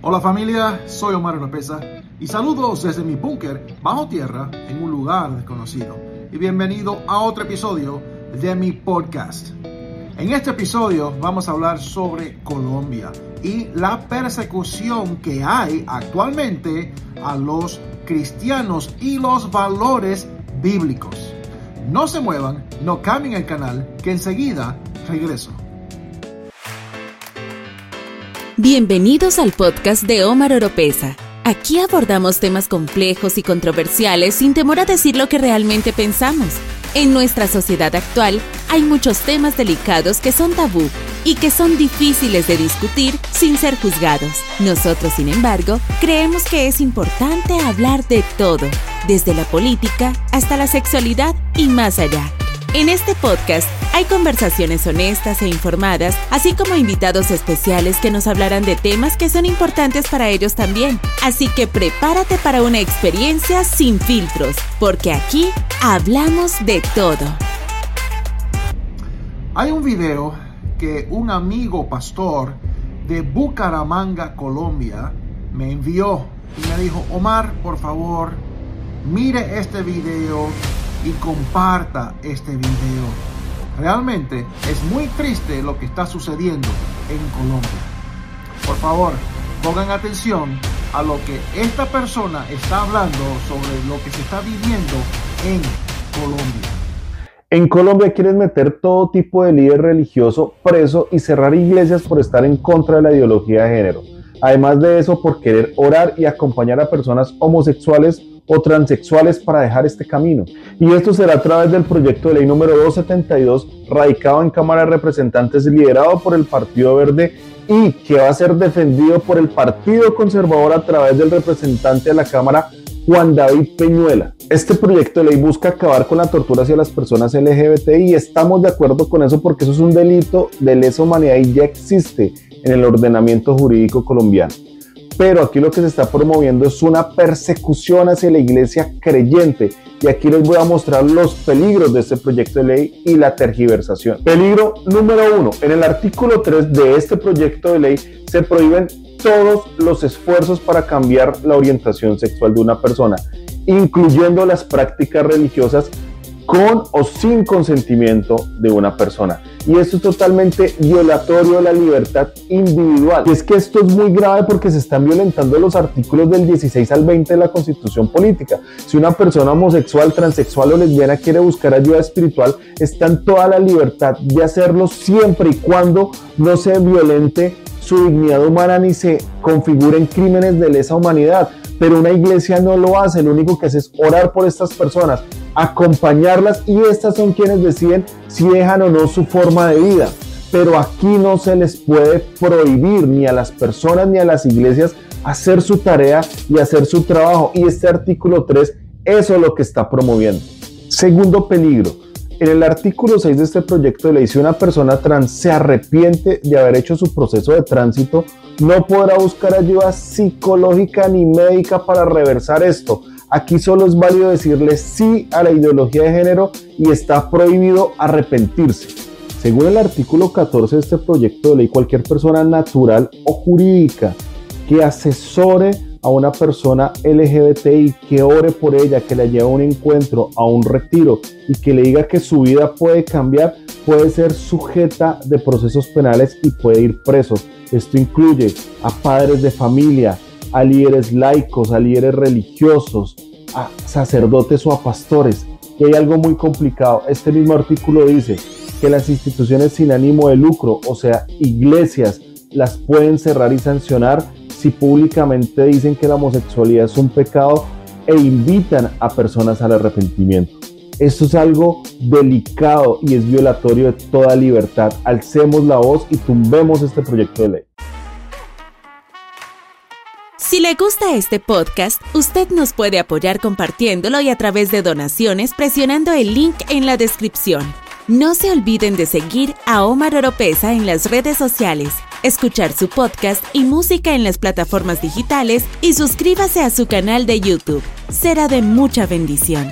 Hola familia, soy Omar Lopeza y saludos desde mi búnker bajo tierra en un lugar desconocido. Y bienvenido a otro episodio de mi podcast. En este episodio vamos a hablar sobre Colombia y la persecución que hay actualmente a los cristianos y los valores bíblicos. No se muevan, no cambien el canal, que enseguida regreso. Bienvenidos al podcast de Omar Oropesa. Aquí abordamos temas complejos y controversiales sin temor a decir lo que realmente pensamos. En nuestra sociedad actual hay muchos temas delicados que son tabú y que son difíciles de discutir sin ser juzgados. Nosotros, sin embargo, creemos que es importante hablar de todo, desde la política hasta la sexualidad y más allá. En este podcast hay conversaciones honestas e informadas, así como invitados especiales que nos hablarán de temas que son importantes para ellos también. Así que prepárate para una experiencia sin filtros, porque aquí hablamos de todo. Hay un video que un amigo pastor de Bucaramanga, Colombia, me envió y me dijo, Omar, por favor, mire este video comparta este video. Realmente es muy triste lo que está sucediendo en Colombia. Por favor, pongan atención a lo que esta persona está hablando sobre lo que se está viviendo en Colombia. En Colombia quieren meter todo tipo de líder religioso preso y cerrar iglesias por estar en contra de la ideología de género. Además de eso, por querer orar y acompañar a personas homosexuales o transexuales para dejar este camino. Y esto será a través del proyecto de ley número 272, radicado en Cámara de Representantes, liderado por el Partido Verde y que va a ser defendido por el Partido Conservador a través del representante de la Cámara, Juan David Peñuela. Este proyecto de ley busca acabar con la tortura hacia las personas LGBT y estamos de acuerdo con eso porque eso es un delito de lesa humanidad y ya existe en el ordenamiento jurídico colombiano pero aquí lo que se está promoviendo es una persecución hacia la iglesia creyente. Y aquí les voy a mostrar los peligros de este proyecto de ley y la tergiversación. Peligro número uno. En el artículo 3 de este proyecto de ley se prohíben todos los esfuerzos para cambiar la orientación sexual de una persona, incluyendo las prácticas religiosas con o sin consentimiento de una persona. Y esto es totalmente violatorio de la libertad individual. Y es que esto es muy grave porque se están violentando los artículos del 16 al 20 de la Constitución Política. Si una persona homosexual, transexual o lesbiana quiere buscar ayuda espiritual, está en toda la libertad de hacerlo siempre y cuando no se violente su dignidad humana ni se configuren crímenes de lesa humanidad. Pero una iglesia no lo hace, lo único que hace es orar por estas personas, acompañarlas y estas son quienes deciden si dejan o no su forma de vida. Pero aquí no se les puede prohibir ni a las personas ni a las iglesias hacer su tarea y hacer su trabajo. Y este artículo 3, eso es lo que está promoviendo. Segundo peligro. En el artículo 6 de este proyecto de ley, si una persona trans se arrepiente de haber hecho su proceso de tránsito, no podrá buscar ayuda psicológica ni médica para reversar esto. Aquí solo es válido decirle sí a la ideología de género y está prohibido arrepentirse. Según el artículo 14 de este proyecto de ley, cualquier persona natural o jurídica que asesore a una persona LGBTI, que ore por ella, que la lleve a un encuentro, a un retiro y que le diga que su vida puede cambiar, puede ser sujeta de procesos penales y puede ir preso. Esto incluye a padres de familia, a líderes laicos, a líderes religiosos, a sacerdotes o a pastores. Y hay algo muy complicado. Este mismo artículo dice que las instituciones sin ánimo de lucro, o sea, iglesias, las pueden cerrar y sancionar si públicamente dicen que la homosexualidad es un pecado e invitan a personas al arrepentimiento. Esto es algo delicado y es violatorio de toda libertad. Alcemos la voz y tumbemos este proyecto de ley. Si le gusta este podcast, usted nos puede apoyar compartiéndolo y a través de donaciones presionando el link en la descripción. No se olviden de seguir a Omar Oropesa en las redes sociales, escuchar su podcast y música en las plataformas digitales y suscríbase a su canal de YouTube. Será de mucha bendición.